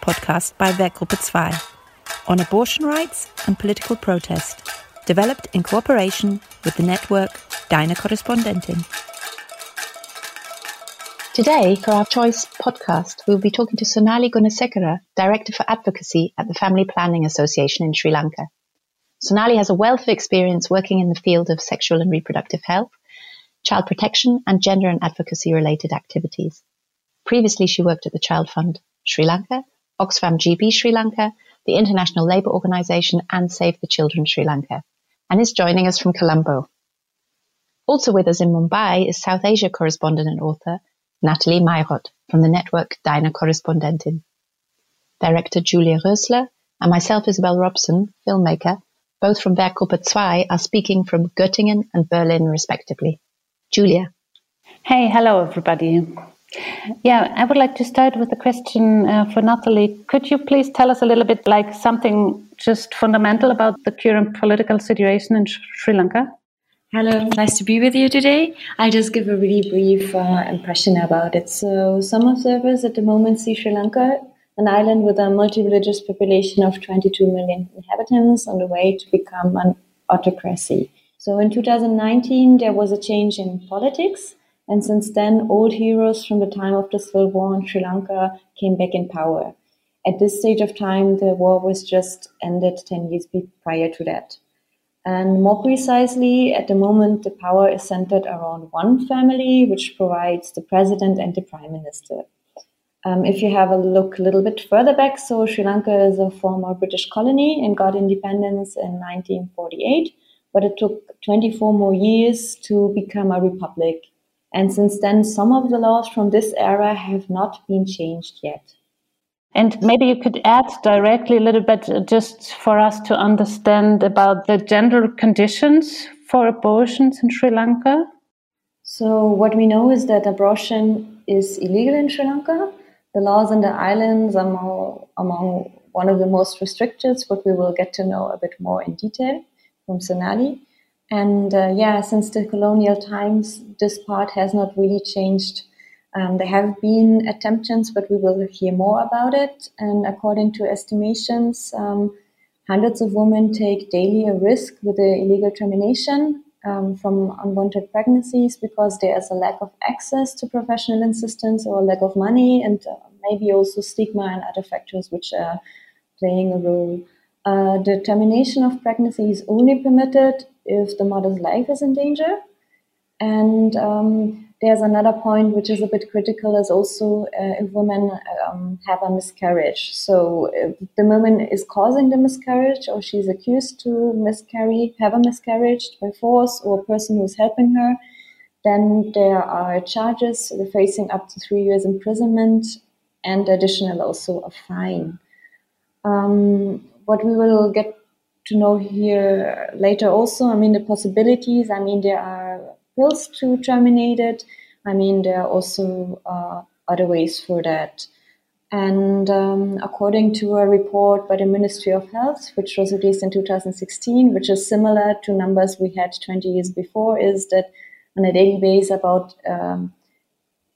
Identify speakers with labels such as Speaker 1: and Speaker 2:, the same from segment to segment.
Speaker 1: Podcast by Werkgruppe 2 on abortion rights and political protest, developed in cooperation with the network Deine Korrespondentin. Today, for our Choice podcast, we'll be talking to Sonali Gunasekara, Director for Advocacy at the Family Planning Association in Sri Lanka. Sonali has a wealth of experience working in the field of sexual and reproductive health, child protection, and gender and advocacy related activities. Previously, she worked at the Child Fund Sri Lanka, Oxfam GB Sri Lanka, the International Labour Organization, and Save the Children Sri Lanka, and is joining us from Colombo. Also with us in Mumbai is South Asia correspondent and author Natalie Mayroth from the network Deine Korrespondentin. Director Julia Rösler and myself, Isabel Robson, filmmaker, both from Werkgruppe 2, are speaking from Göttingen and Berlin, respectively. Julia.
Speaker 2: Hey, hello, everybody. Yeah, I would like to start with a question uh, for Natalie. Could you please tell us a little bit, like something just fundamental about the current political situation in Sri Lanka?
Speaker 3: Hello, nice to be with you today. I'll just give a really brief uh, impression about it. So, some observers at the moment see Sri Lanka an island with a multi-religious population of 22 million inhabitants on the way to become an autocracy. So in 2019, there was a change in politics. And since then, old heroes from the time of the Civil War in Sri Lanka came back in power. At this stage of time, the war was just ended 10 years prior to that. And more precisely, at the moment, the power is centered around one family, which provides the president and the prime minister. Um, if you have a look a little bit further back, so Sri Lanka is a former British colony and got independence in 1948, but it took 24 more years to become a republic. And since then, some of the laws from this era have not been changed yet.
Speaker 2: And maybe you could add directly a little bit uh, just for us to understand about the general conditions for abortions in Sri Lanka.
Speaker 3: So, what we know is that abortion is illegal in Sri Lanka, the laws in the islands are more, among one of the most restricted, but we will get to know a bit more in detail from Sonali. And uh, yeah, since the colonial times, this part has not really changed. Um, there have been attempts, but we will hear more about it. And according to estimations, um, hundreds of women take daily a risk with the illegal termination um, from unwanted pregnancies because there is a lack of access to professional assistance or lack of money, and uh, maybe also stigma and other factors which are playing a role. Uh, the termination of pregnancy is only permitted if the mother's life is in danger. And um, there's another point which is a bit critical is also uh, if women um, have a miscarriage. So the woman is causing the miscarriage or she's accused to miscarry, have a miscarriage by force or a person who's helping her, then there are charges facing up to three years imprisonment and additional also a fine. Um, what we will get to know here later also, I mean, the possibilities, I mean, there are pills to terminate it. I mean, there are also uh, other ways for that. And um, according to a report by the Ministry of Health, which was released in 2016, which is similar to numbers we had 20 years before, is that on a daily basis, about um,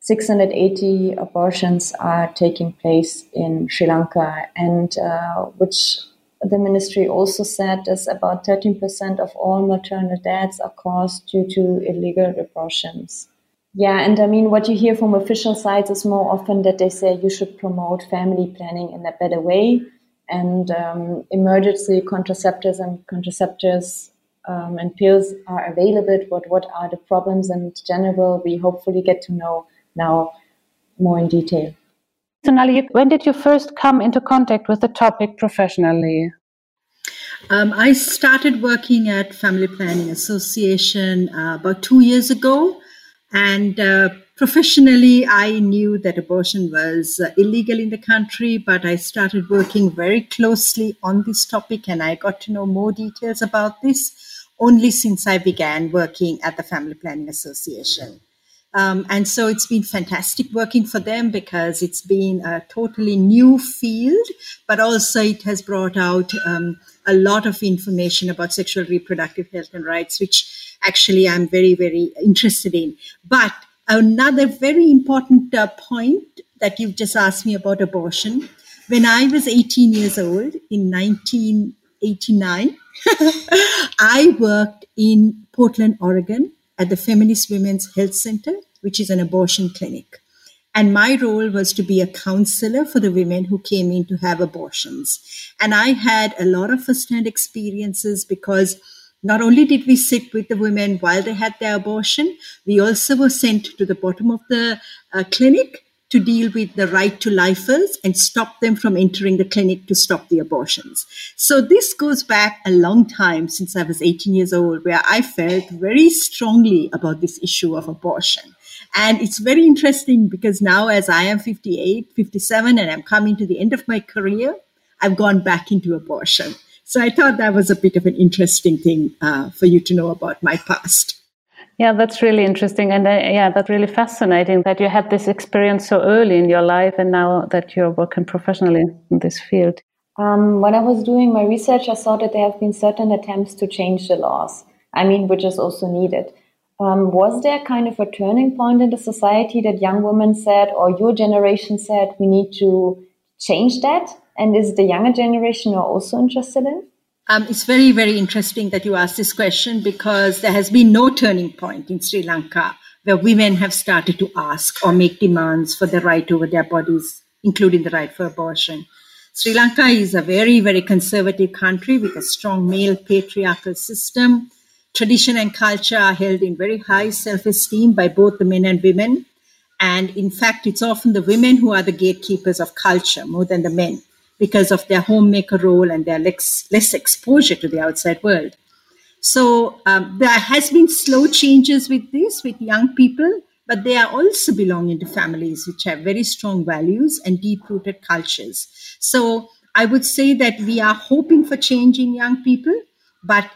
Speaker 3: 680 abortions are taking place in Sri Lanka, and uh, which the ministry also said is about 13% of all maternal deaths are caused due to illegal abortions. Yeah, and I mean, what you hear from official sides is more often that they say you should promote family planning in a better way, and um, emergency contraceptives and contraceptives um, and pills are available. But what are the problems in general? We hopefully get to know now more in detail.
Speaker 2: Sonali, when did you first come into contact with the topic professionally?
Speaker 4: Um, I started working at Family Planning Association uh, about two years ago, and uh, professionally, I knew that abortion was uh, illegal in the country, but I started working very closely on this topic, and I got to know more details about this only since I began working at the Family Planning Association. Um, and so it's been fantastic working for them because it's been a totally new field, but also it has brought out um, a lot of information about sexual reproductive health and rights, which actually I'm very, very interested in. But another very important uh, point that you've just asked me about abortion. When I was 18 years old in 1989, I worked in Portland, Oregon at the Feminist Women's Health Center, which is an abortion clinic. And my role was to be a counselor for the women who came in to have abortions. And I had a lot of first-hand experiences because not only did we sit with the women while they had their abortion, we also were sent to the bottom of the uh, clinic to deal with the right to lifers and stop them from entering the clinic to stop the abortions. So this goes back a long time since I was 18 years old, where I felt very strongly about this issue of abortion. And it's very interesting because now, as I am 58, 57, and I'm coming to the end of my career, I've gone back into abortion. So I thought that was a bit of an interesting thing uh, for you to know about my past.
Speaker 2: Yeah, that's really interesting. And uh, yeah, that's really fascinating that you had this experience so early in your life and now that you're working professionally in this field.
Speaker 3: Um, when I was doing my research, I saw that there have been certain attempts to change the laws. I mean, which is also needed. Um, was there kind of a turning point in the society that young women said, or your generation said, we need to change that? And is the younger generation also interested in?
Speaker 4: Um, it's very, very interesting that you asked this question because there has been no turning point in Sri Lanka where women have started to ask or make demands for the right over their bodies, including the right for abortion. Sri Lanka is a very, very conservative country with a strong male patriarchal system tradition and culture are held in very high self esteem by both the men and women. And in fact, it's often the women who are the gatekeepers of culture more than the men because of their homemaker role and their less, less exposure to the outside world. So um, there has been slow changes with this, with young people, but they are also belonging to families which have very strong values and deep-rooted cultures. So I would say that we are hoping for change in young people, but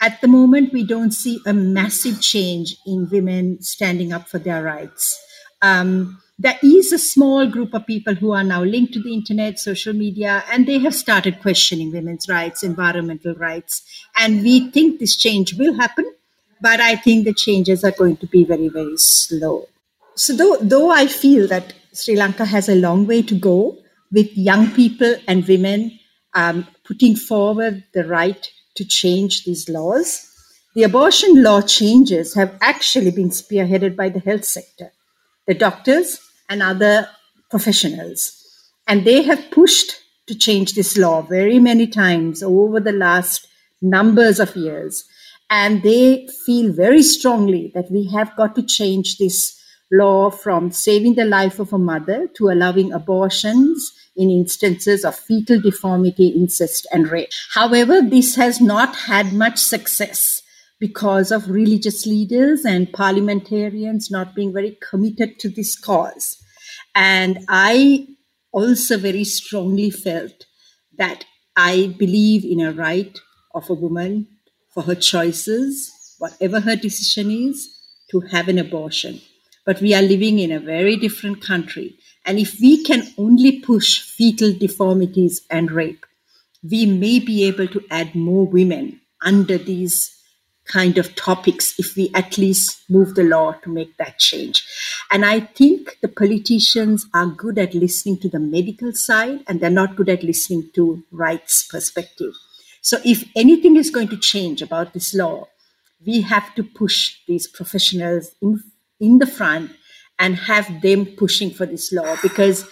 Speaker 4: at the moment, we don't see a massive change in women standing up for their rights. Um, there is a small group of people who are now linked to the internet, social media, and they have started questioning women's rights, environmental rights. And we think this change will happen, but I think the changes are going to be very, very slow. So, though, though I feel that Sri Lanka has a long way to go with young people and women um, putting forward the right to change these laws. The abortion law changes have actually been spearheaded by the health sector, the doctors, and other professionals. And they have pushed to change this law very many times over the last numbers of years. And they feel very strongly that we have got to change this law from saving the life of a mother to allowing abortions in instances of fetal deformity, incest, and rape. However, this has not had much success because of religious leaders and parliamentarians not being very committed to this cause. And I also very strongly felt that I believe in a right of a woman for her choices, whatever her decision is, to have an abortion. But we are living in a very different country and if we can only push fetal deformities and rape, we may be able to add more women under these kind of topics if we at least move the law to make that change. And I think the politicians are good at listening to the medical side and they're not good at listening to rights perspective. So if anything is going to change about this law, we have to push these professionals in, in the front and have them pushing for this law because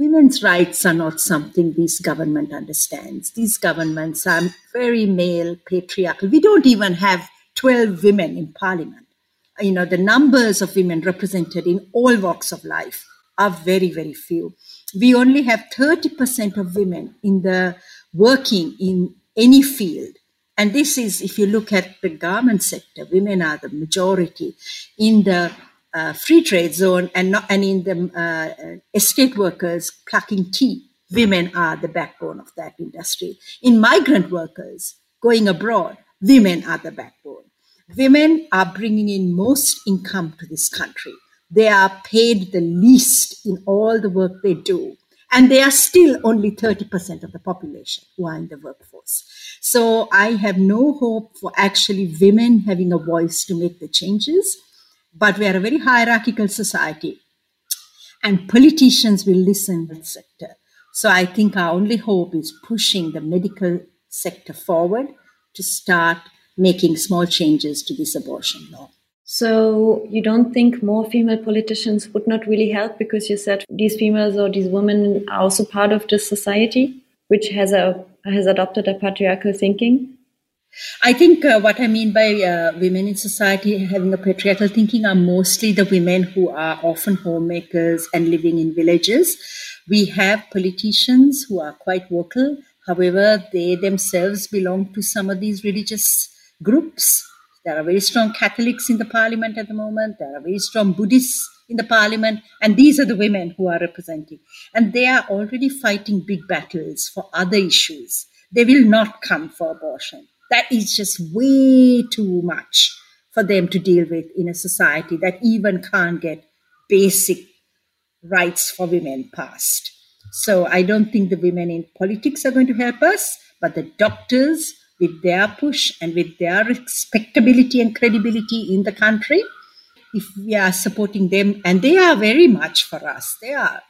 Speaker 4: women's rights are not something this government understands. These governments are very male, patriarchal. We don't even have 12 women in parliament. You know, the numbers of women represented in all walks of life are very, very few. We only have 30% of women in the working in any field. And this is, if you look at the garment sector, women are the majority. In the uh, free trade zone and not, and in the uh, estate workers plucking tea, women are the backbone of that industry. In migrant workers going abroad, women are the backbone. Women are bringing in most income to this country. They are paid the least in all the work they do. And they are still only 30% of the population who are in the workforce. So I have no hope for actually women having a voice to make the changes but we are a very hierarchical society. and politicians will listen to the sector. So I think our only hope is pushing the medical sector forward to start making small changes to this abortion law.
Speaker 3: So you don't think more female politicians would not really help because you said these females or these women are also part of this society which has a has adopted a patriarchal thinking?
Speaker 4: I think uh, what I mean by uh, women in society having a patriarchal thinking are mostly the women who are often homemakers and living in villages. We have politicians who are quite vocal. However, they themselves belong to some of these religious groups. There are very strong Catholics in the parliament at the moment. There are very strong Buddhists in the parliament. And these are the women who are representing. And they are already fighting big battles for other issues. They will not come for abortion that is just way too much for them to deal with in a society that even can't get basic rights for women passed. So I don't think the women in politics are going to help us, but the doctors, with their push and with their respectability and credibility in the country, if we are supporting them, and they are very much for us, they are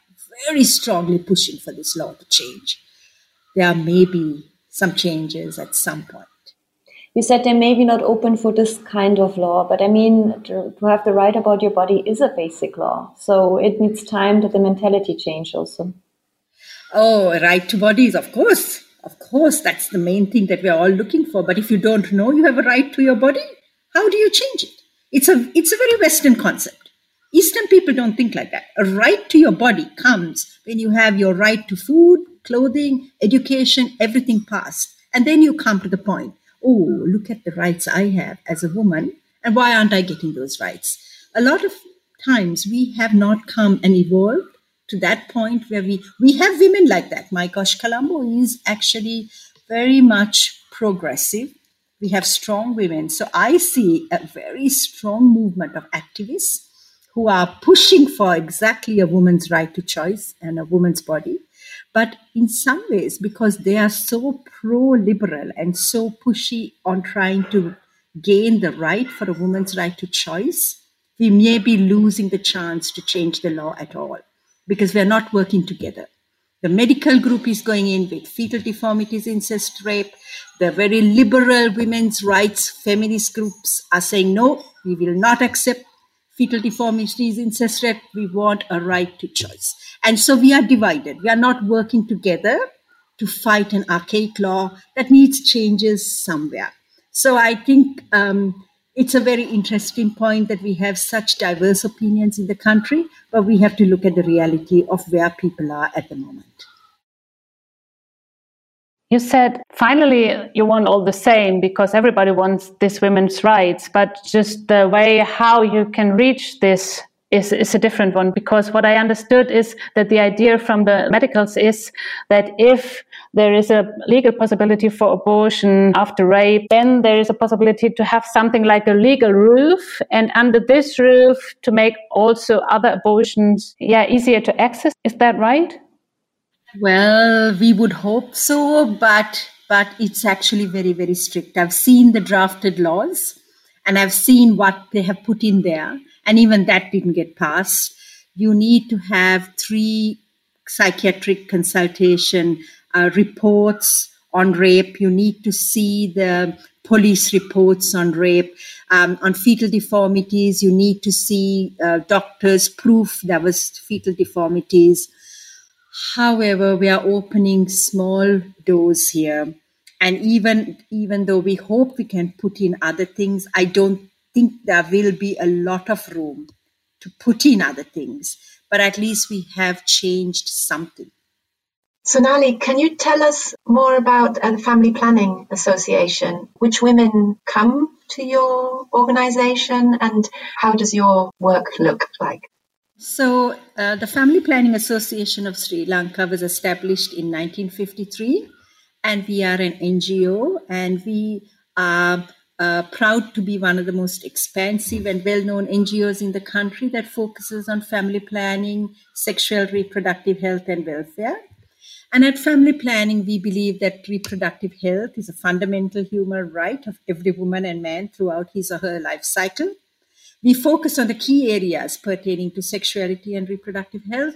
Speaker 4: very strongly pushing for this law to change. There may be some changes at some point
Speaker 3: you said they may be not open for this kind of law, but I mean, to, to, have the right about your body is a basic law. So it needs time that the mentality change also.
Speaker 4: Oh, right to bodies, of course. Of course, that's the main thing that we're all looking for. But if you don't know you have a right to your body, how do you change it? It's a, it's a very Western concept. Eastern people don't think like that. A right to your body comes when you have your right to food, clothing, education, everything passed. And then you come to the point oh, look at the rights I have as a woman, and why aren't I getting those rights? A lot of times we have not come and evolved to that point where we we have women like that. My gosh, Colombo is actually very much progressive. We have strong women. So I see a very strong movement of activists who are pushing for exactly a woman's right to choice and a woman's body. But in some ways, because they are so pro liberal and so pushy on trying to gain the right for a woman's right to choice, we may be losing the chance to change the law at all because we're not working together. The medical group is going in with fetal deformities, incest, rape. The very liberal women's rights feminist groups are saying, no, we will not accept fetal deformities, incest, rape. We want a right to choice. And so we are divided. We are not working together to fight an archaic law that needs changes somewhere. So I think um, it's a very interesting point that we have such diverse opinions in the country, but we have to look at the reality of where people are at the moment.
Speaker 2: You said finally you want all the same because everybody wants this women's rights, but just the way how you can reach this is, is a different one because what I understood is that the idea from the medicals is that if there is a legal possibility for abortion after rape, then there is a possibility to have something like a legal roof and under this roof to make also other abortions yeah easier to access. Is that right?
Speaker 4: Well, we would hope so, but but it's actually very very strict. I've seen the drafted laws and I've seen what they have put in there and even that didn't get passed. You need to have three psychiatric consultation uh, reports on rape. You need to see the police reports on rape. Um, on fetal deformities, you need to see uh, doctors' proof there was fetal deformities. However, we are opening small doors here. And even even though we hope we can put in other things, I don't think there will be a lot of room to put in other things, but at least we have changed something.
Speaker 1: Sonali, can you tell us more about the Family Planning Association? Which women come to your organization and how does your work look like?
Speaker 4: So, uh, the Family Planning Association of Sri Lanka was established in 1953, and we are an NGO and we are uh, proud to be one of the most expansive and well known NGOs in the country that focuses on family planning, sexual reproductive health, and welfare. And at family planning, we believe that reproductive health is a fundamental human right of every woman and man throughout his or her life cycle. We focus on the key areas pertaining to sexuality and reproductive health.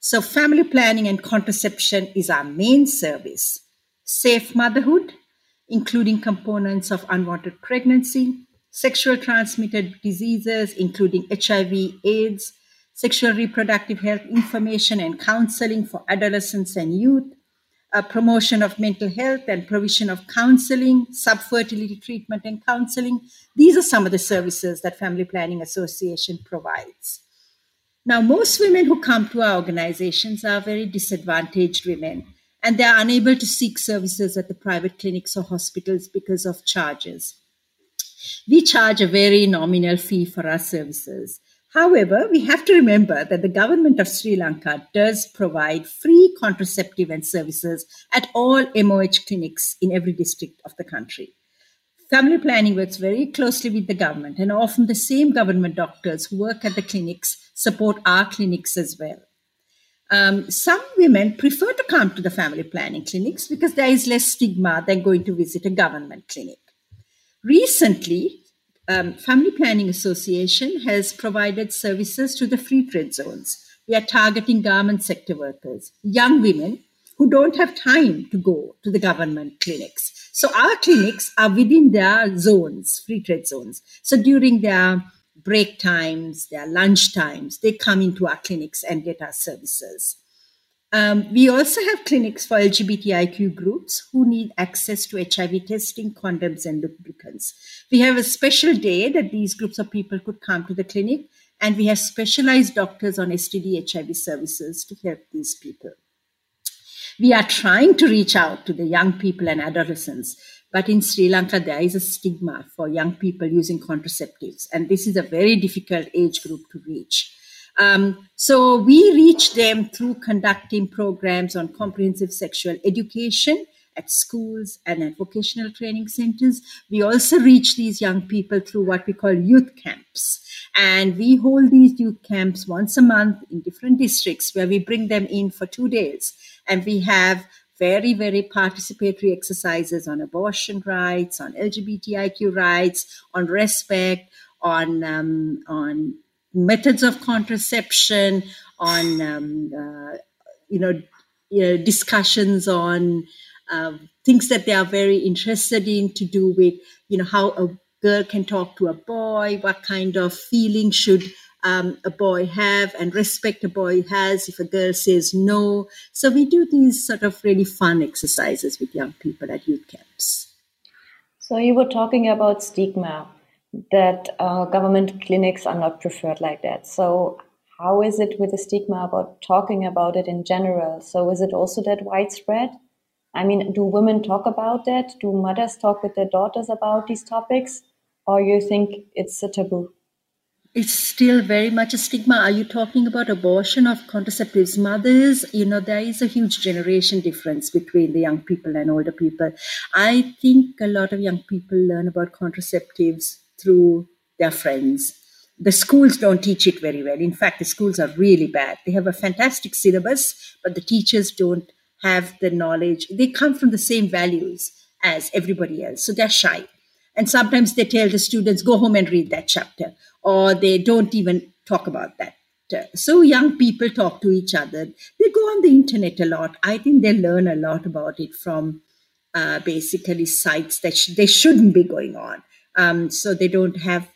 Speaker 4: So, family planning and contraception is our main service. Safe motherhood, including components of unwanted pregnancy, sexual transmitted diseases, including HIV, AIDS, sexual reproductive health information and counseling for adolescents and youth, a promotion of mental health and provision of counseling, subfertility treatment and counseling. These are some of the services that Family Planning Association provides. Now, most women who come to our organizations are very disadvantaged women, and they are unable to seek services at the private clinics or hospitals because of charges. We charge a very nominal fee for our services. However, we have to remember that the government of Sri Lanka does provide free contraceptive and services at all MOH clinics in every district of the country. Family planning works very closely with the government, and often the same government doctors who work at the clinics support our clinics as well. Um, some women prefer to come to the family planning clinics because there is less stigma than going to visit a government clinic. Recently, um, Family Planning Association has provided services to the free trade zones. We are targeting garment sector workers, young women who don't have time to go to the government clinics. So our clinics are within their zones, free trade zones. So during their break times, their lunch times, they come into our clinics and get our services. Um, we also have clinics for LGBTIQ groups who need access to HIV testing, condoms, and lubricants. We have a special day that these groups of people could come to the clinic, and we have specialized doctors on STD HIV services to help these people. We are trying to reach out to the young people and adolescents, but in Sri Lanka, there is a stigma for young people using contraceptives, and this is a very difficult age group to reach. Um, so we reach them through conducting programs on comprehensive sexual education at schools and at vocational training centers. We also reach these young people through what we call youth camps. And we hold these youth camps once a month in different districts where we bring them in for two days. And we have very, very participatory exercises on abortion rights, on LGBTIQ rights, on respect, on, um, on methods of contraception, on um, uh, you, know, you know discussions on uh, things that they are very interested in to do with you know how a girl can talk to a boy, what kind of feeling should um, a boy have and respect a boy has if a girl says no. So we do these sort of really fun exercises with young people at youth camps.
Speaker 3: So you were talking about stigma that uh, government clinics are not preferred like that. So, how is it with the stigma about talking about it in general? So, is it also that widespread? I mean, do women talk about that? Do mothers talk with their daughters about these topics? Or you think it's a taboo?
Speaker 4: It's still very much a stigma. Are you talking about abortion of contraceptives? Mothers, you know, there is a huge generation difference between the young people and older people. I think a lot of young people learn about contraceptives through their friends. The schools don't teach it very well. In fact, the schools are really bad. They have a fantastic syllabus, but the teachers don't have the knowledge. They come from the same values as everybody else, so they're shy. And sometimes they tell the students, go home and read that chapter, or they don't even talk about that. So young people talk to each other. They go on the internet a lot. I think they learn a lot about it from uh, basically sites that sh- they shouldn't be going on. Um, so they don't have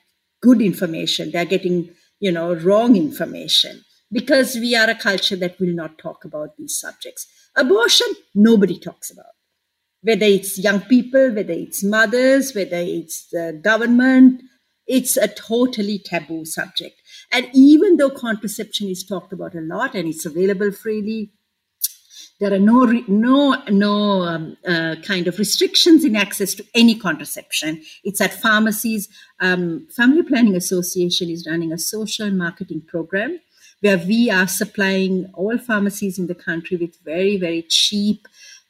Speaker 4: good information. They're getting, you know, wrong information because we are a culture that will not talk about these subjects. Abortion, nobody talks about. Whether it's young people, whether it's mothers, whether it's the government, it's a totally taboo subject. And even though contraception is talked about a lot and it's available freely, there are no no no um, uh, kind of restrictions in access to any contraception. It's at pharmacies. Um, Family Planning Association is running a social marketing program where we are supplying all pharmacies in the country with very very cheap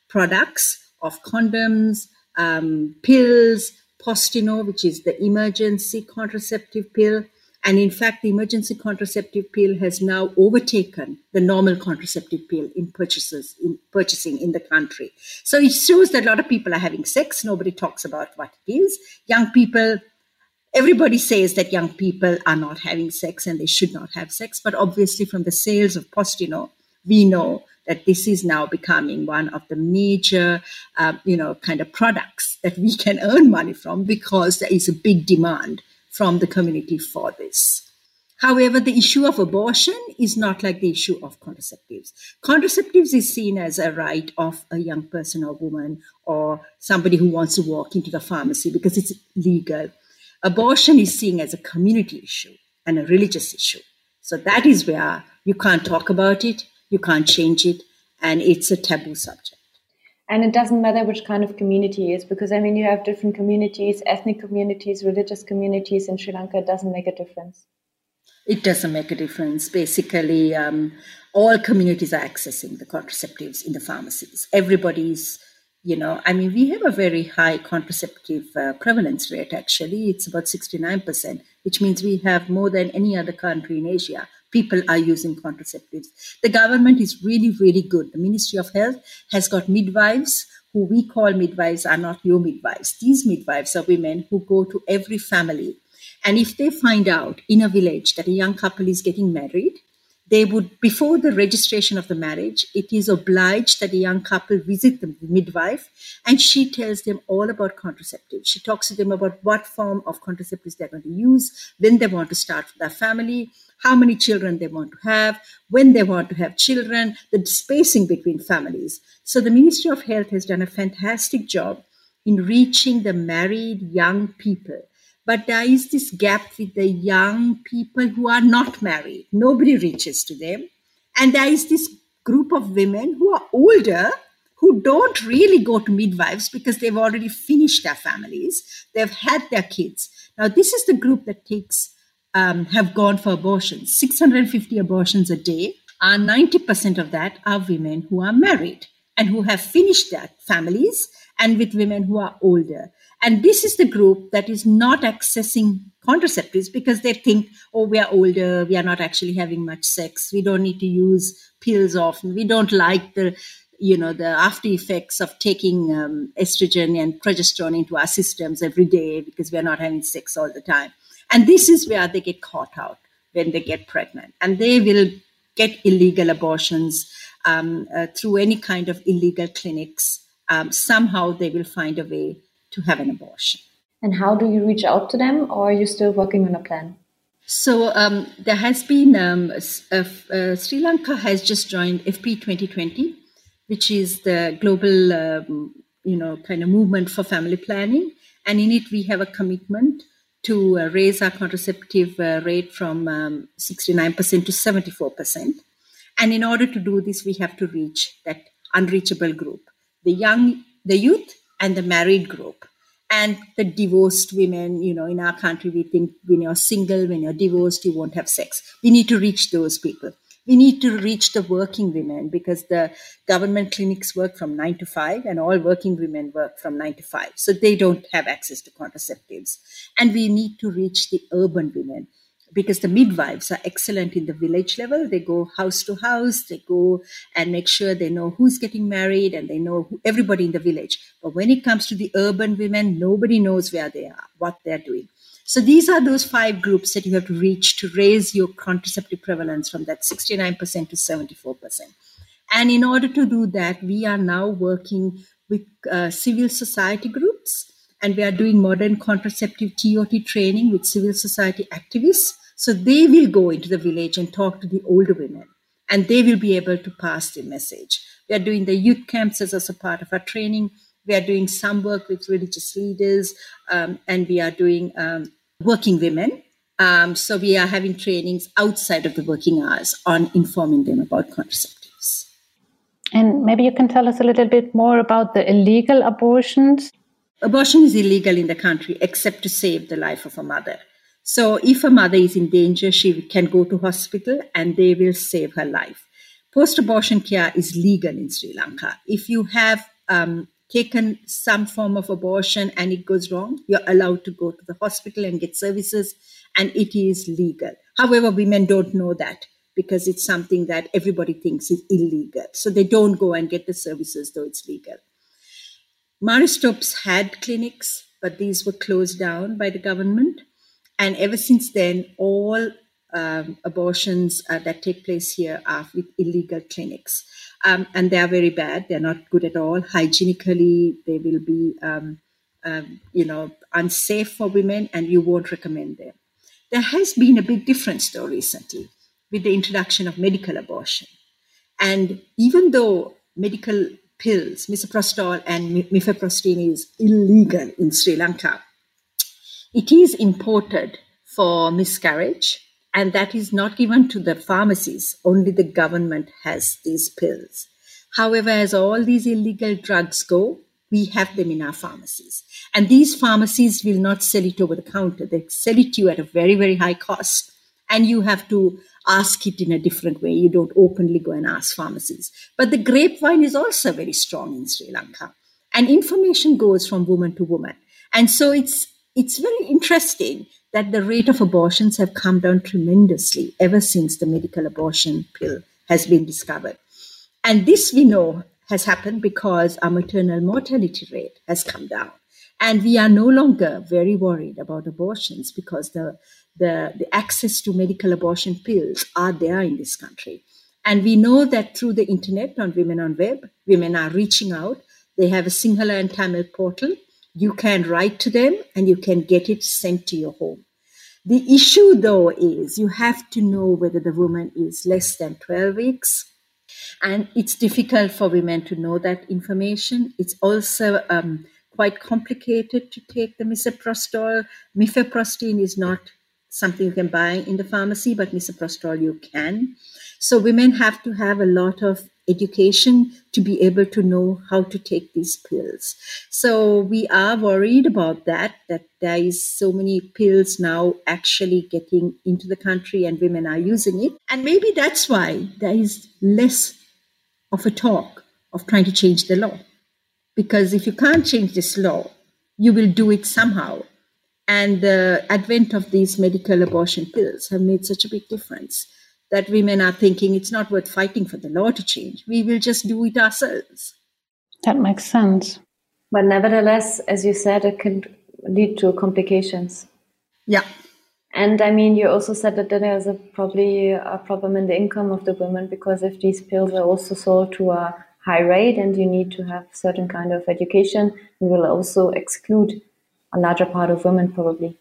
Speaker 4: products of condoms, um, pills, Postinor, which is the emergency contraceptive pill, and in fact, the emergency contraceptive pill has now overtaken the normal contraceptive pill in purchases in purchasing in the country. So it shows that a lot of people are having sex. Nobody talks about what it is. Young people everybody says that young people are not having sex and they should not have sex. But obviously, from the sales of Postinor, we know that this is now becoming one of the major, uh, you know, kind of products that we can earn money from because there is a big demand from the community for this. However, the issue of abortion is not like the issue of contraceptives. Contraceptives is seen as a right of a young person or woman or somebody who wants to walk into the pharmacy because it's legal. Abortion is seen as a community issue and a religious issue. So that is where you can't talk about it, you can't change it, and it's a taboo subject.
Speaker 3: And it doesn't matter which kind of community it is, because I mean, you have different communities, ethnic communities, religious communities in Sri Lanka. It doesn't make a difference.
Speaker 4: It doesn't make a difference. Basically, um, all communities are accessing the contraceptives in the pharmacies. Everybody's, you know, I mean, we have a very high contraceptive uh, prevalence rate, actually. It's about 69%, which means we have more than any other country in Asia people are using contraceptives. The government is really, really good. The Ministry of Health has got midwives who we call midwives are not your midwives. These midwives are women who go to every family and if they find out in a village that a young couple is getting married, they would, before the registration of the marriage, it is obliged that a young couple visit the midwife and she tells them all about contraceptives. She talks to them about what form of contraceptives they're going to use, when they want to start their family, how many children they want to have, when they want to have children, the spacing between families. So the Ministry of Health has done a fantastic job in reaching the married young people but there is this gap with the young people who are not married. Nobody reaches to them. And there is this group of women who are older who don't really go to midwives because they've already finished their families, they've had their kids. Now, this is the group that takes um, have gone for abortions. 650 abortions a day, and 90% of that are women who are married and who have finished their families and with women who are older. And this is the group that is not accessing contraceptives because they think, oh, we are older, we are not actually having much sex, we don't need to use pills often, we don't like the you know the after effects of taking um, estrogen and progesterone into our systems every day because we are not having sex all the time and this is where they get caught out when they get pregnant and they will get illegal abortions um, uh, through any kind of illegal clinics um, somehow they will find a way to have an abortion.
Speaker 3: And how do you reach out to them, or are you still working on a plan?
Speaker 4: So um, there has been um, uh, Sri Lanka has just joined FP 2020, which is the global, um, you know, kind of movement for family planning, and in it we have a commitment to uh, raise our contraceptive uh, rate from 69% um, to 74%. And in order to do this, we have to reach that unreachable group, the young, the youth, and the married group. And the divorced women you know in our country we think when you're single when you're divorced you won't have sex. We need to reach those people we need to reach the working women because the government clinics work from 9 to 5 and all working women work from 9 to 5 so they don't have access to contraceptives and we need to reach the urban women because the midwives are excellent in the village level. They go house to house, they go and make sure they know who's getting married and they know who, everybody in the village. But when it comes to the urban women, nobody knows where they are, what they're doing. So these are those five groups that you have to reach to raise your contraceptive prevalence from that 69% to 74%. And in order to do that, we are now working with uh, civil society groups and we are doing modern contraceptive TOT training with civil society activists. So they will go into the village and talk to the older women, and they will be able to pass the message. We are doing the youth camps as a part of our training. We are doing some work with religious leaders, um, and we are doing um, working women. Um, so we are having trainings outside of the working hours on informing them about contraceptives.
Speaker 2: And maybe you can tell us a little bit more about the illegal abortions
Speaker 4: Abortion is illegal in the country except to save the life of a mother. So if a mother is in danger, she can go to hospital and they will save her life. Post-abortion care is legal in Sri Lanka. If you have um, taken some form of abortion and it goes wrong, you're allowed to go to the hospital and get services, and it is legal. However, women don't know that because it's something that everybody thinks is illegal. So they don't go and get the services, though it's legal. Marie Stopes had clinics, but these were closed down by the government. And ever since then, all um, abortions uh, that take place here are with illegal clinics. Um, and they are very bad. They're not good at all. Hygienically, they will be, um, um, you know, unsafe for women, and you won't recommend them. There has been a big difference, though, recently with the introduction of medical abortion. And even though medical pills, misoprostol and mifepristone, is illegal in Sri Lanka, it is imported for miscarriage, and that is not given to the pharmacies. Only the government has these pills. However, as all these illegal drugs go, we have them in our pharmacies. And these pharmacies will not sell it over the counter. They sell it to you at a very, very high cost. And you have to ask it in a different way. You don't openly go and ask pharmacies. But the grapevine is also very strong in Sri Lanka. And information goes from woman to woman. And so it's it's very interesting that the rate of abortions have come down tremendously ever since the medical abortion pill has been discovered. And this we know has happened because our maternal mortality rate has come down. And we are no longer very worried about abortions because the the, the access to medical abortion pills are there in this country. And we know that through the internet on Women on Web, women are reaching out. They have a Sinhala and Tamil portal. You can write to them and you can get it sent to your home. The issue, though, is you have to know whether the woman is less than 12 weeks. And it's difficult for women to know that information. It's also um, quite complicated to take the misoprostol. Mifepristone is not something you can buy in the pharmacy, but misoprostol you can. So women have to have a lot of education to be able to know how to take these pills. So we are worried about that, that there is so many pills now actually getting into the country and women are using it. And maybe that's why there is less of a talk of trying to change the law. Because if you can't change this law, you will do it somehow and the advent of these medical abortion pills have made such a big difference that women are thinking it's not worth fighting for the law to change. We will just do it ourselves.
Speaker 2: That makes sense.
Speaker 3: But nevertheless, as you said, it can lead to complications.
Speaker 4: Yeah.
Speaker 3: And I mean, you also said that there's a, probably a problem in the income of the women because if these pills are also sold to a high rate and you need to have certain kind of education, we will also exclude a larger part of women probably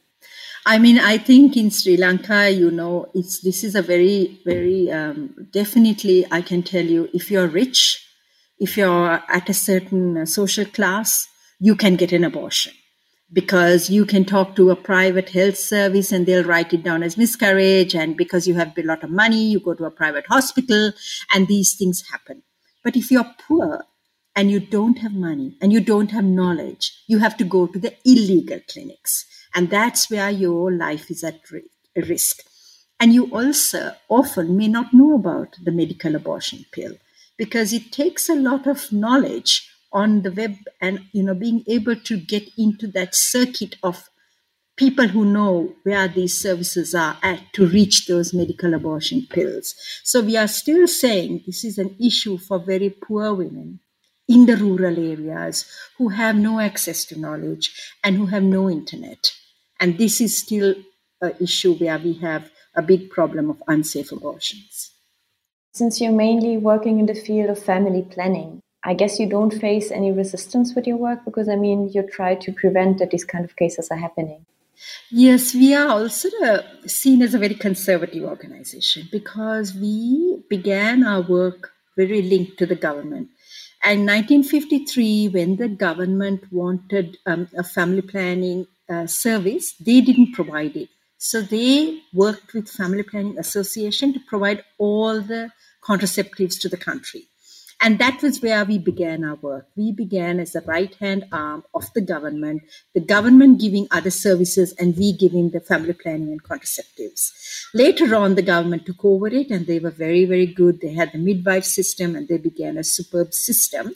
Speaker 4: I mean, I think in Sri Lanka, you know, it's this is a very, very um, definitely. I can tell you, if you're rich, if you're at a certain uh, social class, you can get an abortion because you can talk to a private health service and they'll write it down as miscarriage. And because you have a lot of money, you go to a private hospital, and these things happen. But if you're poor, and you don't have money and you don't have knowledge, you have to go to the illegal clinics. And that's where your life is at risk. And you also often may not know about the medical abortion pill because it takes a lot of knowledge on the web and you know being able to get into that circuit of people who know where these services are at to reach those medical abortion pills. So we are still saying this is an issue for very poor women in the rural areas who have no access to knowledge and who have no internet. And this is still an issue where we have a big problem of unsafe abortions.
Speaker 3: Since you're mainly working in the field of family planning, I guess you don't face any resistance with your work because I mean, you try to prevent that these kind of cases are happening.
Speaker 4: Yes, we are also uh, seen as a very conservative organization because we began our work very linked to the government. And 1953, when the government wanted um, a family planning uh, service, they didn't provide it. So they worked with Family Planning Association to provide all the contraceptives to the country. And that was where we began our work. We began as the right hand arm of the government, the government giving other services and we giving the family planning and contraceptives. Later on, the government took over it and they were very, very good. They had the midwife system and they began a superb system.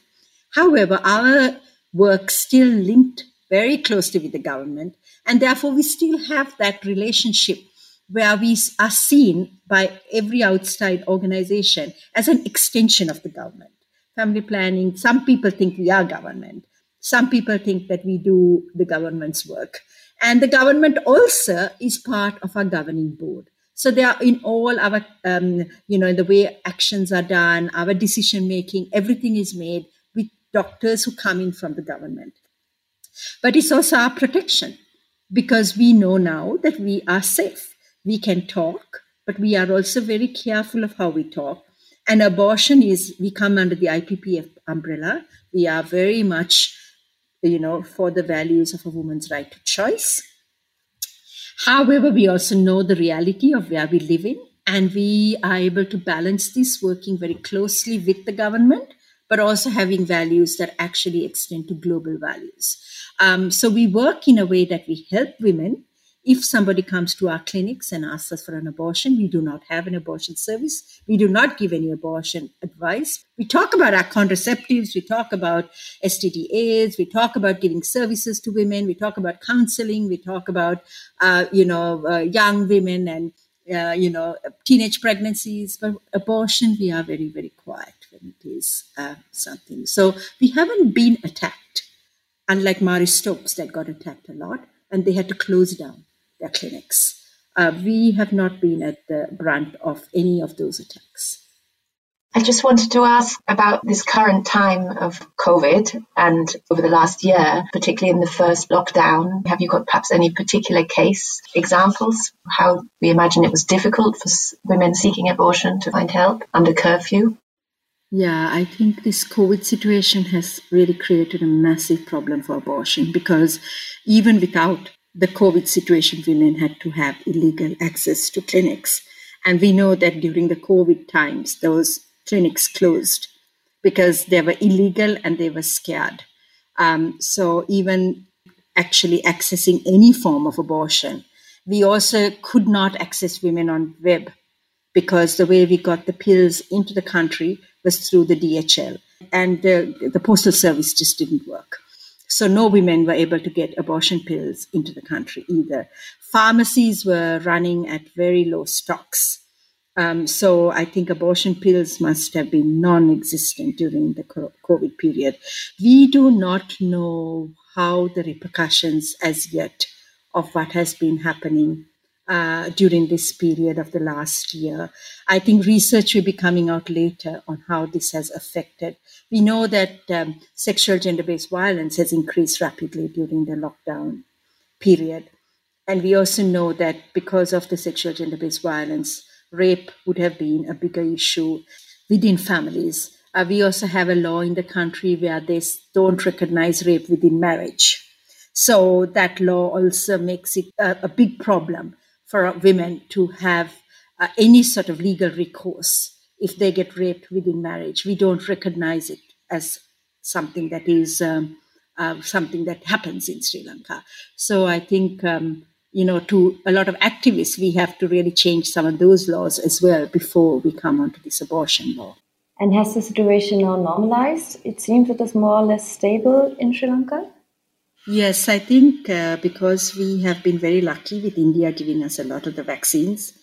Speaker 4: However, our work still linked very closely with the government, and therefore we still have that relationship where we are seen by every outside organization as an extension of the government. Family planning, some people think we are government. Some people think that we do the government's work. And the government also is part of our governing board. So they are in all our, um, you know, the way actions are done, our decision making, everything is made with doctors who come in from the government. But it's also our protection because we know now that we are safe. We can talk, but we are also very careful of how we talk. And abortion is, we come under the IPPF umbrella. We are very much, you know, for the values of a woman's right to choice. However, we also know the reality of where we live in, and we are able to balance this working very closely with the government, but also having values that actually extend to global values. Um, so we work in a way that we help women. If somebody comes to our clinics and asks us for an abortion, we do not have an abortion service. We do not give any abortion advice. We talk about our contraceptives. We talk about STDs. We talk about giving services to women. We talk about counseling. We talk about, uh, you know, uh, young women and uh, you know, teenage pregnancies, but abortion, we are very, very quiet when it is uh, something. So we haven't been attacked unlike Marie Stopes that got attacked a lot, and they had to close down their clinics. Uh, we have not been at the brunt of any of those attacks.
Speaker 1: I just wanted to ask about this current time of COVID and over the last year, particularly in the first lockdown. Have you got perhaps any particular case examples? How we imagine it was difficult for women seeking abortion to find help under curfew?
Speaker 4: Yeah, I think this COVID situation has really created a massive problem for abortion because even without the COVID situation, women had to have illegal access to clinics. And we know that during the COVID times, those clinics closed because they were illegal and they were scared. Um, so even actually accessing any form of abortion, we also could not access women on web because the way we got the pills into the country was through the DHL, and the, the postal service just didn't work. So no women were able to get abortion pills into the country either. Pharmacies were running at very low stocks. Um, so I think abortion pills must have been non-existent during the COVID period. We do not know how the repercussions as yet of what has been happening uh, during this period of the last year. I think research will be coming out later on how this has affected. We know that um, sexual gender based violence has increased rapidly during the lockdown period. And we also know that because of the sexual gender based violence, rape would have been a bigger issue within families. Uh, we also have a law in the country where they don't recognize rape within marriage. So that law also makes it a, a big problem for women to have uh, any sort of legal recourse if they get raped within marriage. We don't recognize it as something that is um, uh, something that happens in Sri Lanka. So I think. Um, you know, to a lot of activists, we have to really change some of those laws as well before we come onto this abortion law.
Speaker 3: And has the situation now normalized? It seems that it is more or less stable in Sri Lanka.
Speaker 4: Yes, I think uh, because we have been very lucky with India giving us a lot of the vaccines,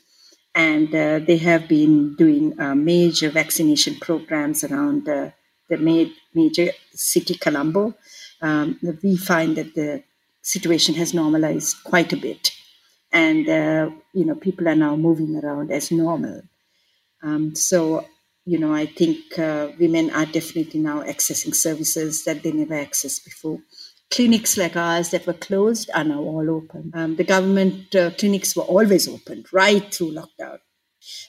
Speaker 4: and uh, they have been doing uh, major vaccination programs around the major city Colombo. Um, we find that the situation has normalized quite a bit, and uh, you know people are now moving around as normal. Um, so you know, I think uh, women are definitely now accessing services that they never accessed before clinics like ours that were closed are now all open. Um, the government uh, clinics were always open right through lockdown.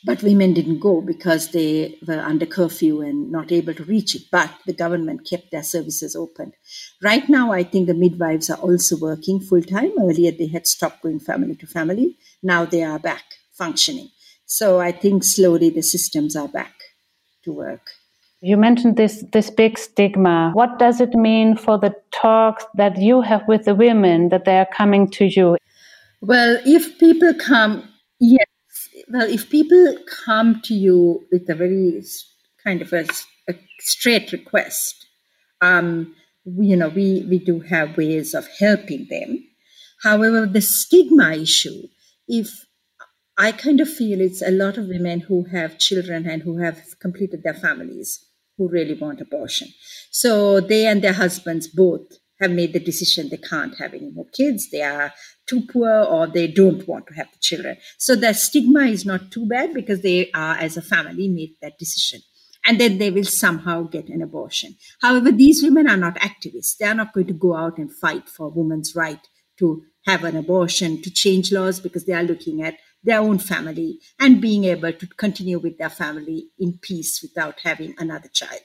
Speaker 4: But women didn't go because they were under curfew and not able to reach it. But the government kept their services open. Right now, I think the midwives are also working full time. Earlier, they had stopped going family to family. Now they are back functioning. So I think slowly the systems are back to work.
Speaker 2: You mentioned this this big stigma. What does it mean for the talks that you have with the women that they are coming to you?
Speaker 4: Well, if people come, yes. Well, if people come to you with a very kind of a, a straight request, um, you know, we we do have ways of helping them. However, the stigma issue, if I kind of feel it's a lot of women who have children and who have completed their families who really want abortion. So they and their husbands both have made the decision they can't have any more kids, they are too poor, or they don't want to have the children. So the stigma is not too bad because they are, as a family, made that decision. And then they will somehow get an abortion. However, these women are not activists. They are not going to go out and fight for women's right to have an abortion, to change laws, because they are looking at their own family and being able to continue with their family in peace without having another child.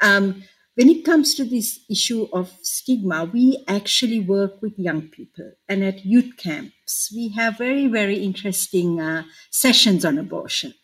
Speaker 4: Um, when it comes to this issue of stigma, we actually work with young people. And at youth camps, we have very, very interesting uh, sessions on abortion.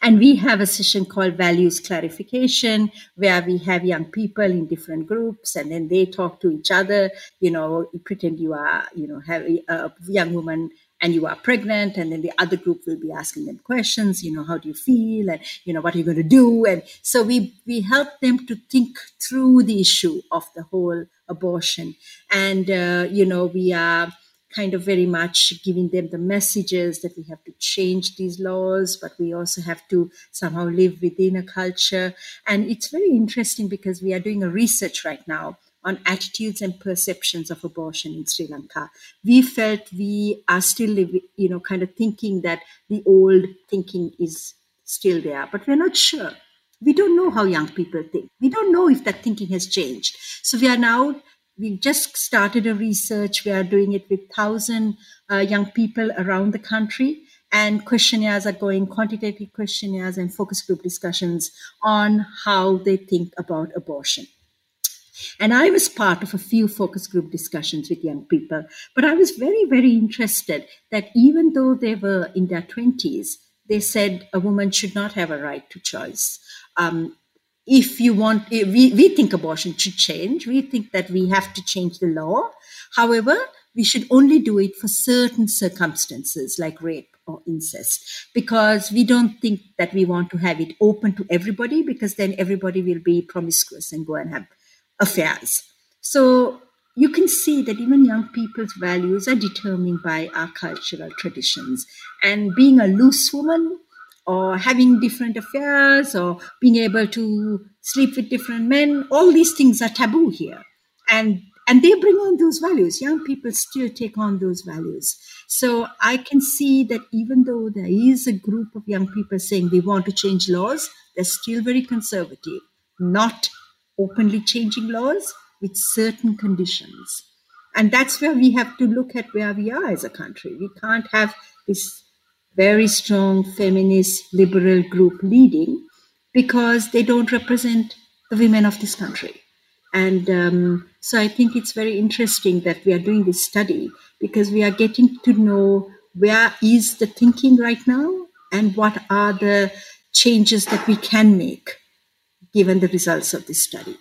Speaker 4: And we have a session called Values Clarification, where we have young people in different groups and then they talk to each other. You know, pretend you are, you know, have a young woman and you are pregnant and then the other group will be asking them questions you know how do you feel and you know what are you going to do? And so we we help them to think through the issue of the whole abortion. And uh, you know we are kind of very much giving them the messages that we have to change these laws but we also have to somehow live within a culture. And it's very interesting because we are doing a research right now on attitudes and perceptions of abortion in Sri Lanka. We felt we are still, living, you know, kind of thinking that the old thinking is still there, but we're not sure. We don't know how young people think. We don't know if that thinking has changed. So we are now we just started a research. We are doing it with thousand uh, young people around the country, and questionnaires are going, quantitative questionnaires and focus group discussions on how they think about abortion. And I was part of a few focus group discussions with young people. But I was very, very interested that even though they were in their 20s, they said a woman should not have a right to choice. Um, if you want, eh, we, we think abortion should change. We think that we have to change the law. However, we should only do it for certain circumstances like rape or incest because we don't think that we want to have it open to everybody because then everybody will be promiscuous and go and have affairs. So you can see that even young people's values are determined by our cultural traditions. And being a loose woman or having different affairs or being able to sleep with different men, all these things are taboo here. And and they bring on those values. Young people still take on those values. So I can see that even though there is a group of young people saying we want to change laws, they're still very conservative, not openly changing laws with certain conditions. And that's where we have to look at where we are as a country. We can't have this very strong feminist liberal group leading because they don't represent the women of this country. And um, so I think it's very interesting that we are doing this study because we are getting to know where is the thinking right now and what are the changes that we can make given the results of this study.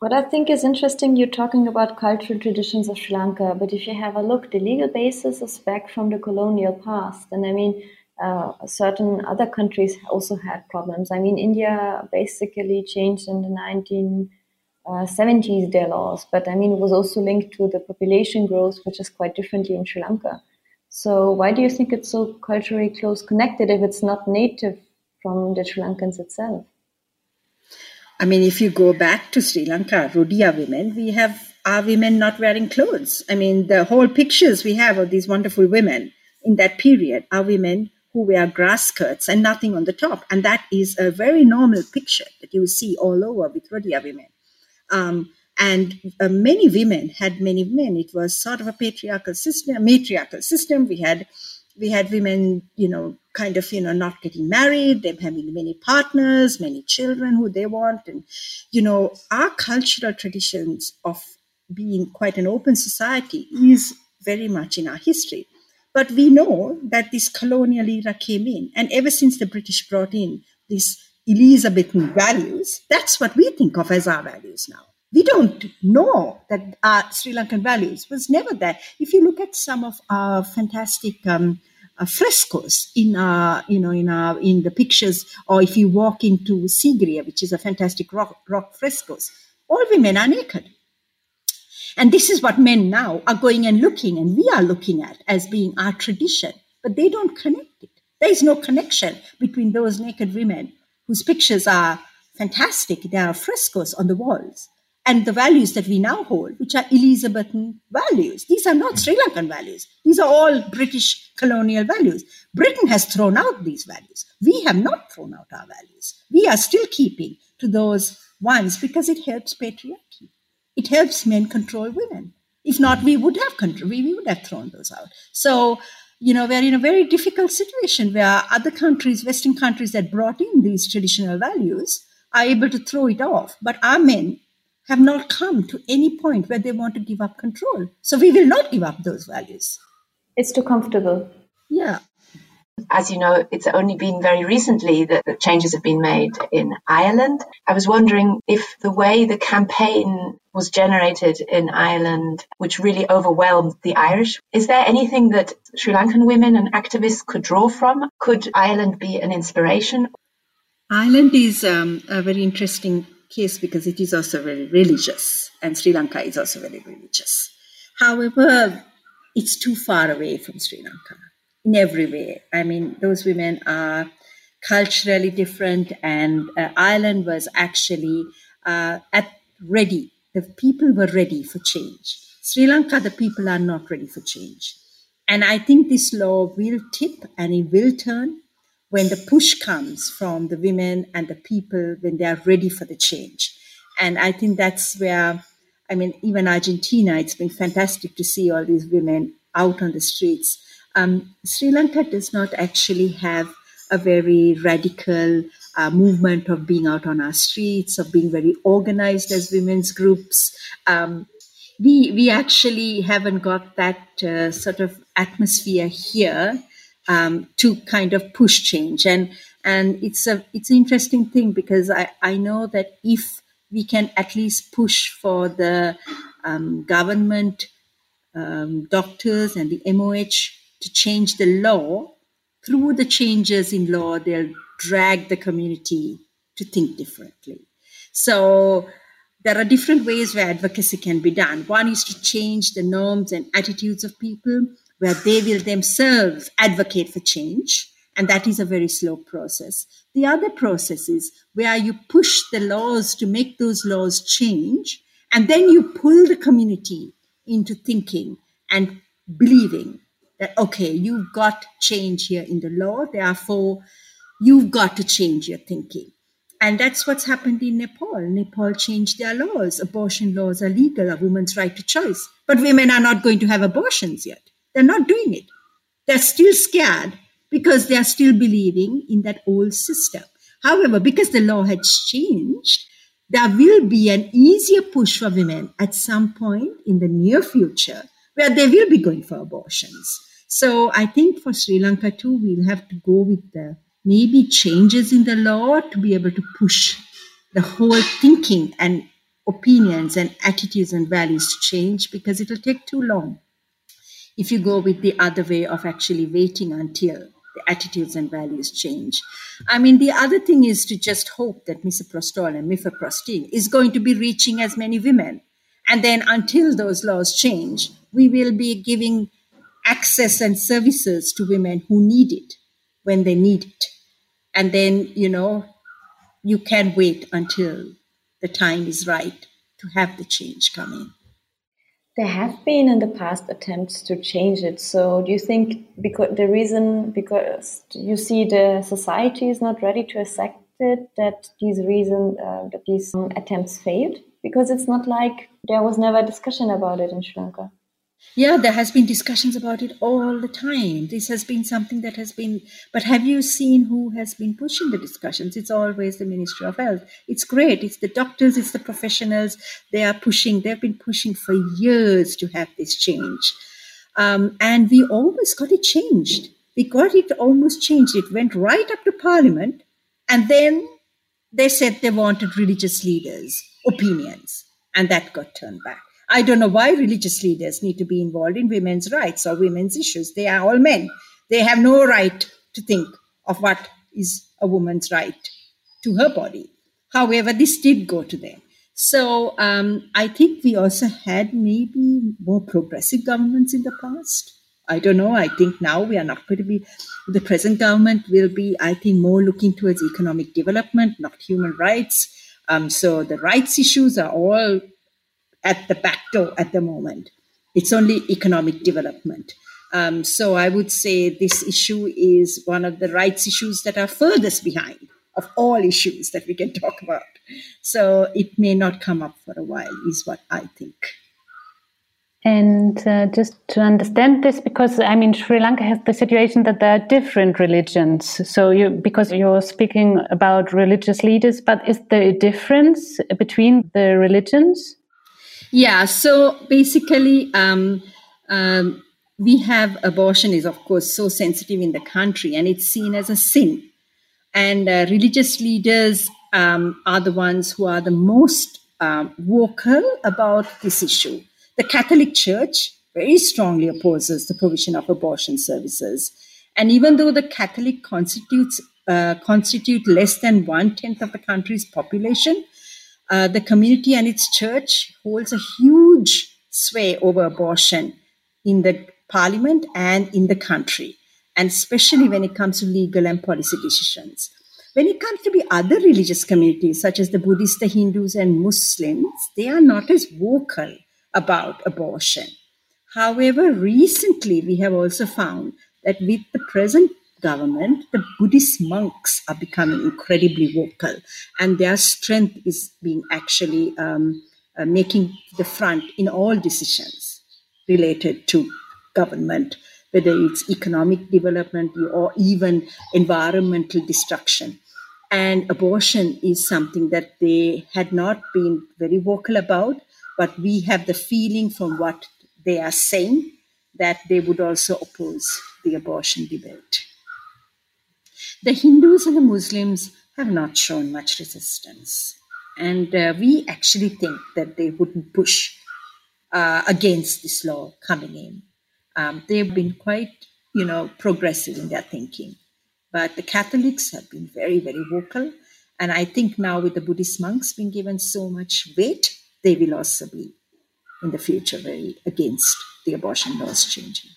Speaker 3: What I think is interesting, you're talking about cultural traditions of Sri Lanka, but if you have a look, the legal basis is back from the colonial past. And I mean, uh, certain other countries also had problems. I mean, India basically changed in the 1970s uh, their laws, but I mean, it was also linked to the population growth, which is quite differently in Sri Lanka. So, why do you think it's so culturally close connected if it's not native from the Sri Lankans itself?
Speaker 4: I mean, if you go back to Sri Lanka, Rodiya women, we have our women not wearing clothes. I mean, the whole pictures we have of these wonderful women in that period are women who wear grass skirts and nothing on the top. And that is a very normal picture that you see all over with Rodiya women. Um, and uh, many women had many men. It was sort of a patriarchal system, a matriarchal system. We had we had women, you know, kind of, you know, not getting married, them having many partners, many children who they want. And, you know, our cultural traditions of being quite an open society is very much in our history. But we know that this colonial era came in, and ever since the British brought in these Elizabethan values, that's what we think of as our values now. We don't know that our Sri Lankan values was never there. If you look at some of our fantastic um, uh, frescoes in uh, you know in uh, in the pictures or if you walk into Sigiriya which is a fantastic rock, rock frescoes all women are naked. And this is what men now are going and looking and we are looking at as being our tradition but they don't connect it. There is no connection between those naked women whose pictures are fantastic there are frescoes on the walls and the values that we now hold, which are Elizabethan values. These are not Sri Lankan values. These are all British colonial values. Britain has thrown out these values. We have not thrown out our values. We are still keeping to those ones because it helps patriarchy. It helps men control women. If not, we would have control, we, would have thrown those out. So, you know, we're in a very difficult situation where other countries, Western countries that brought in these traditional values, are able to throw it off. But our men have not come to any point where they want to give up control. So we will not give up those values.
Speaker 3: It's too comfortable.
Speaker 4: Yeah.
Speaker 1: As you know, it's only been very recently that the changes have been made in Ireland. I was wondering if the way the campaign was generated in Ireland, which really overwhelmed the Irish, is there anything that Sri Lankan women and activists could draw from? Could Ireland be an inspiration?
Speaker 4: Ireland is um, a very interesting case because it is also very religious, and Sri Lanka is also very religious. However, it's too far away from Sri Lanka in every way. I mean, those women are culturally different, and uh, Ireland was actually uh, at ready. The people were ready for change. Sri Lanka, the people are not ready for change. And I think this law will tip and it will turn when the push comes from the women and the people when they are ready for the change. And I think that's where, I mean, even Argentina, it's been fantastic to see all these women out on the streets. Um, Sri Lanka does not actually have a very radical uh, movement of being out on our streets, of being very organized as women's groups. Um, we we actually haven't got that uh, sort of atmosphere here um, to kind of push change. And and it's a it's an interesting thing because I, I know that if we can at least push for the um, government um, doctors and the MOH to change the law, through the changes in law, they'll drag the community to think differently. So there are different ways where advocacy can be done. One is to change the norms and attitudes of people where they will themselves advocate for change. And that is a very slow process. The other process is where you push the laws to make those laws change, and then you pull the community into thinking and believing that, okay, you've got change here in the law, therefore, you've got to change your thinking. And that's what's happened in Nepal. Nepal changed their laws. Abortion laws are legal, a woman's right to choice. But women are not going to have abortions yet. They're not doing it. They're still scared because they are still believing in that old system. However, because the law has changed, there will be an easier push for women at some point in the near future where they will be going for abortions. So I think for Sri Lanka too, we'll have to go with the maybe changes in the law to be able to push the whole thinking and opinions and attitudes and values to change because it'll take too long if you go with the other way of actually waiting until the attitudes and values change. I mean, the other thing is to just hope that misoprostol and mifepristone is going to be reaching as many women. And then until those laws change, we will be giving access and services to women who need it when they need it. And then, you know, you can wait until the time is right to have the change come in.
Speaker 3: There have been in the past attempts to change it. So do you think because the reason because you see the society is not ready to accept it that these reason uh, that these um, attempts failed? Because it's not like there was never a discussion about it in Sri Lanka.
Speaker 4: Yeah, there has been discussions about it all the time. This has been something that has been, but have you seen who has been pushing the discussions? It's always the Ministry of Health. It's great. It's the doctors, it's the professionals. They are pushing, they've been pushing for years to have this change. Um, and we almost got it changed. We got it almost changed. It went right up to Parliament, and then they said they wanted religious leaders' opinions, and that got turned back. I don't know why religious leaders need to be involved in women's rights or women's issues. They are all men. They have no right to think of what is a woman's right to her body. However, this did go to them. So um, I think we also had maybe more progressive governments in the past. I don't know. I think now we are not going to be, the present government will be, I think, more looking towards economic development, not human rights. Um, so the rights issues are all at the back door at the moment. It's only economic development. Um, so I would say this issue is one of the rights issues that are furthest behind of all issues that we can talk about. So it may not come up for a while, is what I think.
Speaker 2: And uh, just to understand this, because I mean, Sri Lanka has the situation that there are different religions. So, you, because you're speaking about religious leaders, but is there a difference between the religions?
Speaker 4: Yeah. So basically, um, um, we have abortion is of course so sensitive in the country, and it's seen as a sin. And uh, religious leaders um, are the ones who are the most um, vocal about this issue the Catholic Church very strongly opposes the provision of abortion services. And even though the Catholic constitutes uh, constitute less than one tenth of the country's population, uh, the community and its church holds a huge sway over abortion in the parliament and in the country, and especially when it comes to legal and policy decisions. When it comes to the other religious communities, such as the Buddhists, the Hindus, and Muslims, they are not as vocal about abortion. However, recently we have also found that with the present government, the Buddhist monks are becoming incredibly vocal, and their strength is being actually um, uh, making the front in all decisions related to government, whether it's economic development or even environmental destruction. And abortion is something that they had not been very vocal about, but we have the feeling from what they are saying that they would also oppose the abortion debate. The Hindus and the Muslims have not shown much resistance. And uh, we actually think that they wouldn't push uh, against this law coming in. Um, they've been quite, you know, progressive in their thinking. But the Catholics have been very, very vocal. And I think now with the Buddhist monks being given so much weight, they will also be in the future very against the abortion laws changing.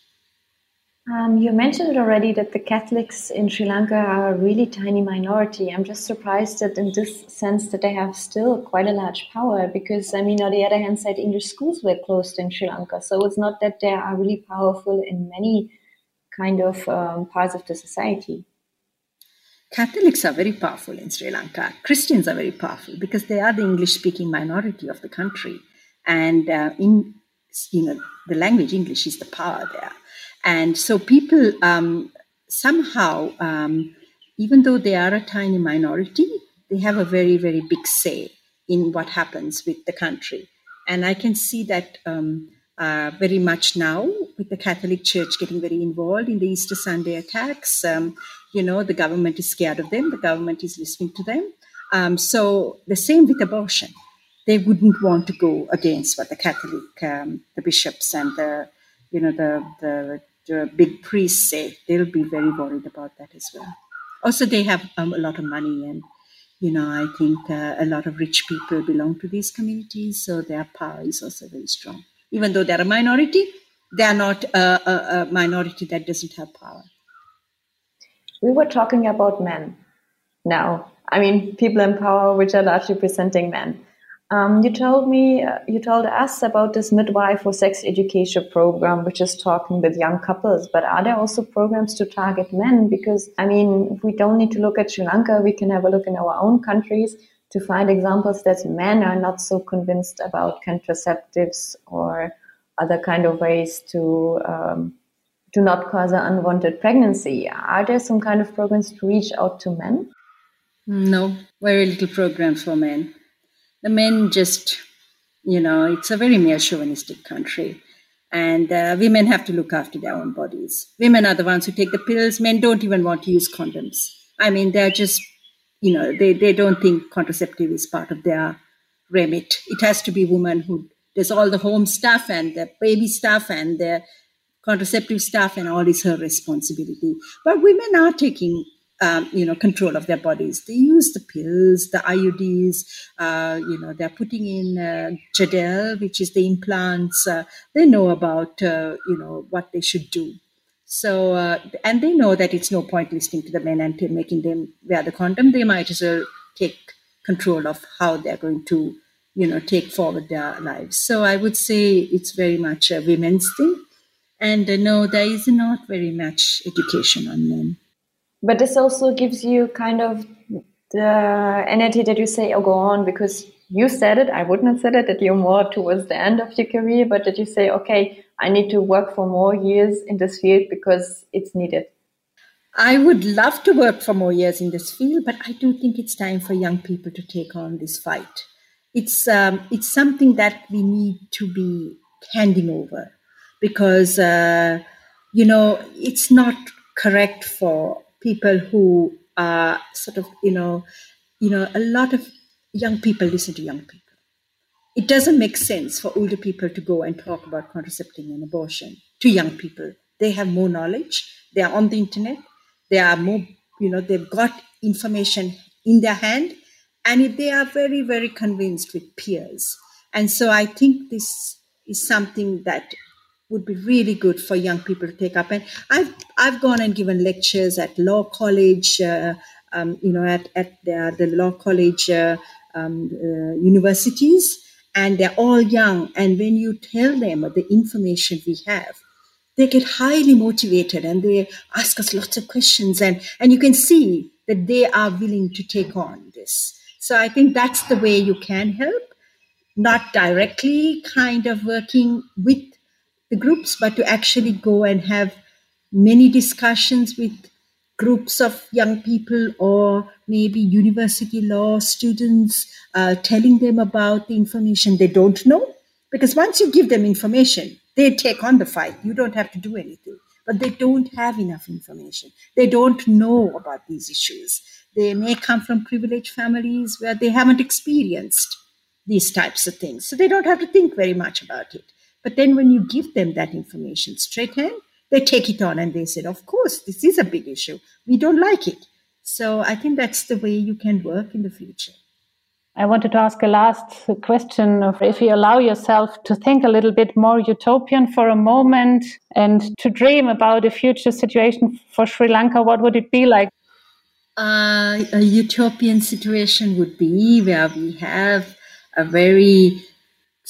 Speaker 3: Um, you mentioned already that the Catholics in Sri Lanka are a really tiny minority. I'm just surprised that in this sense that they have still quite a large power because I mean on the other hand side English schools were closed in Sri Lanka. So it's not that they are really powerful in many kind of um, parts of the society.
Speaker 4: Catholics are very powerful in Sri Lanka. Christians are very powerful because they are the English speaking minority of the country. And uh, in you know the language English is the power there. And so people um, somehow, um, even though they are a tiny minority, they have a very, very big say in what happens with the country. And I can see that um, uh, very much now with the Catholic Church getting very involved in the Easter Sunday attacks. Um, you know, the government is scared of them, the government is listening to them. Um, so the same with abortion. They wouldn't want to go against what the Catholic, um, the bishops and the, you know, the, the, the big priests say. They'll be very worried about that as well. Also, they have um, a lot of money and you know, I think uh, a lot of rich people belong to these communities, so their power is also very strong. Even though they're a minority, they are not a, a, a minority that doesn't have power.
Speaker 3: We were talking about men now. I mean, people in power, which are largely presenting men. Um, you told me, uh, you told us about this midwife for sex education program, which is talking with young couples. But are there also programs to target men? Because I mean, we don't need to look at Sri Lanka. We can have a look in our own countries to find examples that men are not so convinced about contraceptives or other kind of ways to um, to not cause an unwanted pregnancy. Are there some kind of programs to reach out to men?
Speaker 4: No, very little programs for men. The men just, you know, it's a very male chauvinistic country. And uh, women have to look after their own bodies. Women are the ones who take the pills. Men don't even want to use condoms. I mean, they're just, you know, they, they don't think contraceptive is part of their remit. It has to be women who does all the home stuff and the baby stuff and the contraceptive stuff and all is her responsibility. But women are taking, um, you know, control of their bodies. They use the pills, the IUDs. Uh, you know, they're putting in uh, Jadelle, which is the implants. Uh, they know about, uh, you know, what they should do. So, uh, and they know that it's no point listening to the men and making them wear the condom. They might as well take control of how they're going to, you know, take forward their lives. So I would say it's very much a women's thing. And uh, no, there is not very much education on men.
Speaker 3: But this also gives you kind of the energy that you say, oh, go on, because you said it, I wouldn't have said it, that you're more towards the end of your career, but that you say, okay, I need to work for more years in this field because it's needed.
Speaker 4: I would love to work for more years in this field, but I do think it's time for young people to take on this fight. It's um, it's something that we need to be handing over because uh, you know it's not correct for people who are sort of you know you know a lot of young people listen to young people. It doesn't make sense for older people to go and talk about contraception and abortion to young people. They have more knowledge. They are on the internet they are more, you know, they've got information in their hand and they are very, very convinced with peers. And so I think this is something that would be really good for young people to take up. And I've I've gone and given lectures at law college, uh, um, you know, at at the, the law college uh, um, uh, universities, and they're all young. And when you tell them the information we have, they get highly motivated and they ask us lots of questions and, and you can see that they are willing to take on this. So I think that's the way you can help, not directly kind of working with the groups, but to actually go and have many discussions with groups of young people or maybe university law students, uh, telling them about the information they don't know. Because once you give them information, they take on the fight. You don't have to do anything. But they don't have enough information. They don't know about these issues. They may come from privileged families where they haven't experienced these types of things. So they don't have to think very much about it. But then when you give them that information straight hand, they take it on and they said, Of course, this is a big issue. We don't like it. So I think that's the way you can work in the future.
Speaker 2: I wanted to ask a last question of if you allow yourself to think a little bit more utopian for a moment and to dream about a future situation for Sri Lanka, what would it be like?
Speaker 4: Uh, a utopian situation would be where we have a very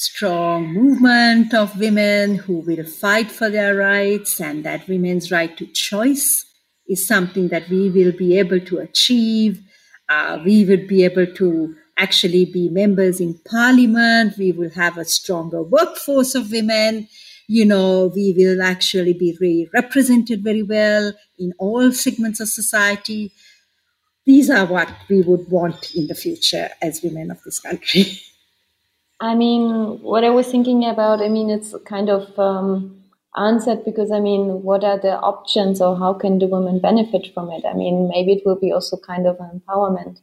Speaker 4: strong movement of women who will fight for their rights, and that women's right to choice is something that we will be able to achieve. Uh, we would be able to actually be members in parliament. We will have a stronger workforce of women. You know, we will actually be represented very well in all segments of society. These are what we would want in the future as women of this country.
Speaker 3: I mean, what I was thinking about, I mean, it's kind of um, answered because, I mean, what are the options or how can the women benefit from it? I mean, maybe it will be also kind of an empowerment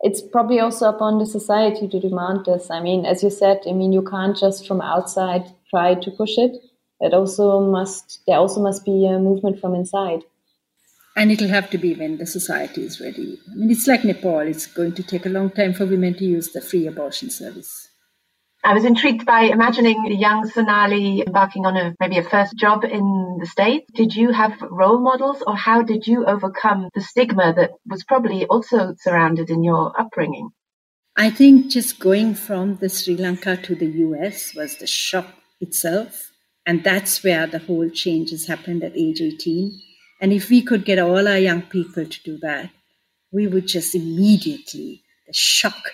Speaker 3: it's probably also upon the society to demand this. I mean, as you said, I mean, you can't just from outside try to push it. It also must, there also must be a movement from inside.
Speaker 4: And it'll have to be when the society is ready. I mean, it's like Nepal. It's going to take a long time for women to use the free abortion service.
Speaker 1: I was intrigued by imagining a young Sonali embarking on a maybe a first job in the States. Did you have role models or how did you overcome the stigma that was probably also surrounded in your upbringing?
Speaker 4: I think just going from the Sri Lanka to the US was the shock itself. And that's where the whole change has happened at age 18. And if we could get all our young people to do that, we would just immediately, the shock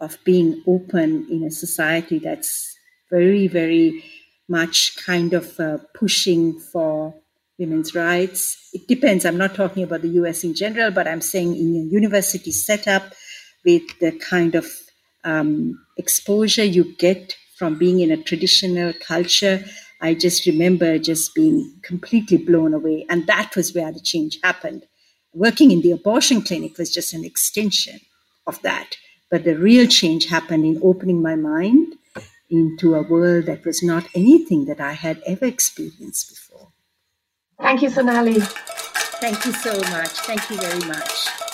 Speaker 4: of being open in a society that's very, very much kind of uh, pushing for women's rights. It depends. I'm not talking about the US in general, but I'm saying in a university setup with the kind of um, exposure you get from being in a traditional culture. I just remember just being completely blown away. And that was where the change happened. Working in the abortion clinic was just an extension of that. But the real change happened in opening my mind into a world that was not anything that I had ever experienced before.
Speaker 1: Thank you, Sonali.
Speaker 4: Thank you so much. Thank you very much.